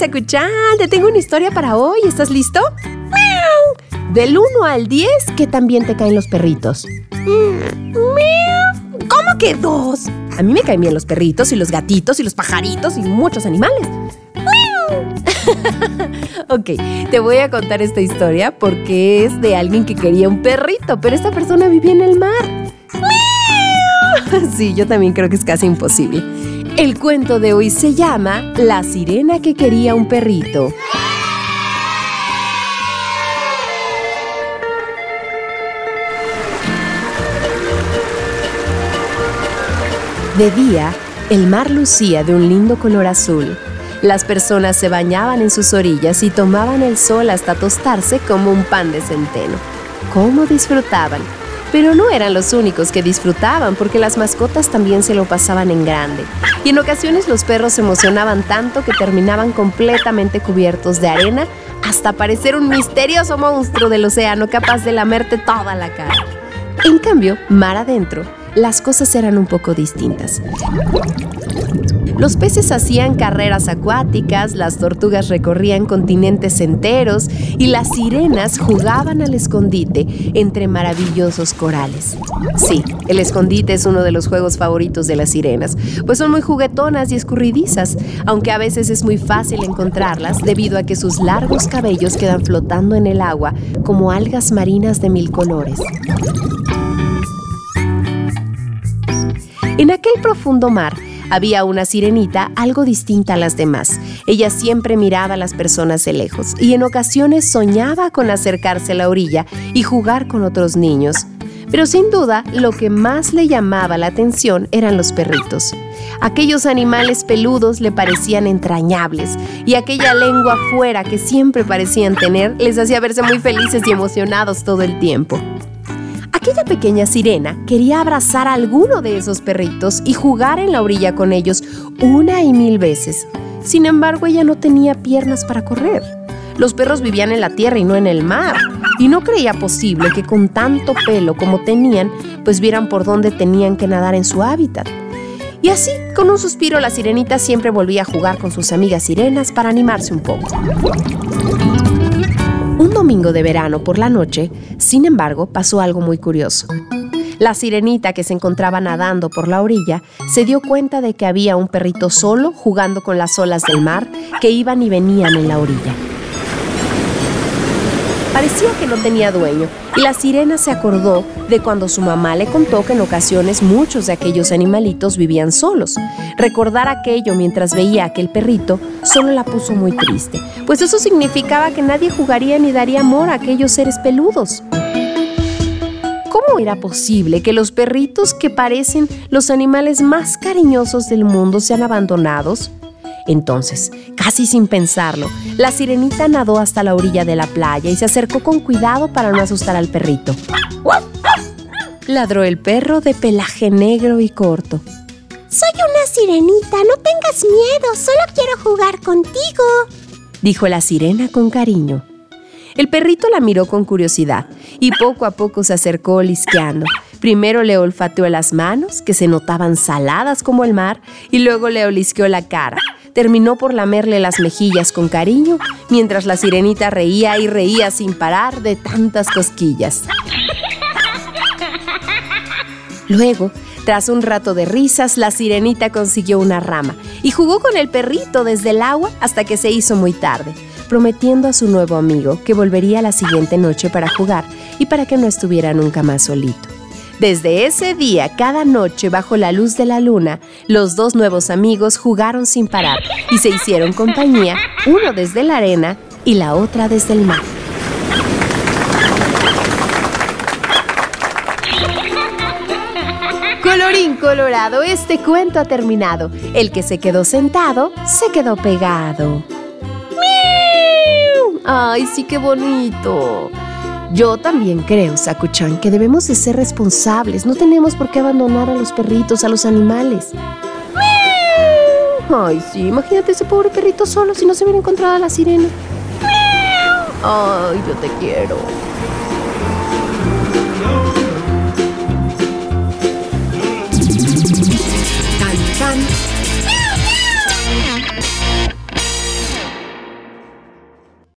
Sakuchan! Te tengo una historia para hoy. ¿Estás listo? ¡Miau! Del 1 al 10, ¿qué también te caen los perritos? ¡Miau! ¿Cómo que dos? A mí me caen bien los perritos y los gatitos y los pajaritos y muchos animales. ¡Miau! ok, te voy a contar esta historia porque es de alguien que quería un perrito, pero esta persona vivía en el mar. ¡Miau! Sí, yo también creo que es casi imposible. El cuento de hoy se llama La sirena que quería un perrito. De día, el mar lucía de un lindo color azul. Las personas se bañaban en sus orillas y tomaban el sol hasta tostarse como un pan de centeno. ¿Cómo disfrutaban? Pero no eran los únicos que disfrutaban porque las mascotas también se lo pasaban en grande. Y en ocasiones los perros se emocionaban tanto que terminaban completamente cubiertos de arena hasta parecer un misterioso monstruo del océano capaz de lamerte toda la cara. En cambio, mar adentro, las cosas eran un poco distintas. Los peces hacían carreras acuáticas, las tortugas recorrían continentes enteros y las sirenas jugaban al escondite entre maravillosos corales. Sí, el escondite es uno de los juegos favoritos de las sirenas, pues son muy juguetonas y escurridizas, aunque a veces es muy fácil encontrarlas debido a que sus largos cabellos quedan flotando en el agua como algas marinas de mil colores. En aquel profundo mar había una sirenita algo distinta a las demás. Ella siempre miraba a las personas de lejos y en ocasiones soñaba con acercarse a la orilla y jugar con otros niños. Pero sin duda, lo que más le llamaba la atención eran los perritos. Aquellos animales peludos le parecían entrañables y aquella lengua afuera que siempre parecían tener les hacía verse muy felices y emocionados todo el tiempo. Aquella pequeña sirena quería abrazar a alguno de esos perritos y jugar en la orilla con ellos una y mil veces. Sin embargo, ella no tenía piernas para correr. Los perros vivían en la tierra y no en el mar. Y no creía posible que con tanto pelo como tenían, pues vieran por dónde tenían que nadar en su hábitat. Y así, con un suspiro, la sirenita siempre volvía a jugar con sus amigas sirenas para animarse un poco. Domingo de verano por la noche, sin embargo, pasó algo muy curioso. La sirenita que se encontraba nadando por la orilla se dio cuenta de que había un perrito solo jugando con las olas del mar que iban y venían en la orilla. Parecía que no tenía dueño y la sirena se acordó de cuando su mamá le contó que en ocasiones muchos de aquellos animalitos vivían solos. Recordar aquello mientras veía a aquel perrito solo la puso muy triste, pues eso significaba que nadie jugaría ni daría amor a aquellos seres peludos. ¿Cómo era posible que los perritos que parecen los animales más cariñosos del mundo sean abandonados? Entonces, casi sin pensarlo, la sirenita nadó hasta la orilla de la playa y se acercó con cuidado para no asustar al perrito. Ladró el perro de pelaje negro y corto. Soy una sirenita, no tengas miedo, solo quiero jugar contigo, dijo la sirena con cariño. El perrito la miró con curiosidad y poco a poco se acercó lisqueando. Primero le olfateó las manos, que se notaban saladas como el mar, y luego le olisqueó la cara, terminó por lamerle las mejillas con cariño, mientras la sirenita reía y reía sin parar de tantas cosquillas. Luego, tras un rato de risas, la sirenita consiguió una rama y jugó con el perrito desde el agua hasta que se hizo muy tarde, prometiendo a su nuevo amigo que volvería la siguiente noche para jugar y para que no estuviera nunca más solito. Desde ese día, cada noche bajo la luz de la luna, los dos nuevos amigos jugaron sin parar y se hicieron compañía, uno desde la arena y la otra desde el mar. Colorín colorado, este cuento ha terminado. El que se quedó sentado, se quedó pegado. ¡Ay, sí, qué bonito! Yo también creo, Sakuchan, que debemos de ser responsables. No tenemos por qué abandonar a los perritos, a los animales. Ay, sí, imagínate ese pobre perrito solo si no se hubiera encontrado a la sirena. Ay, yo te quiero.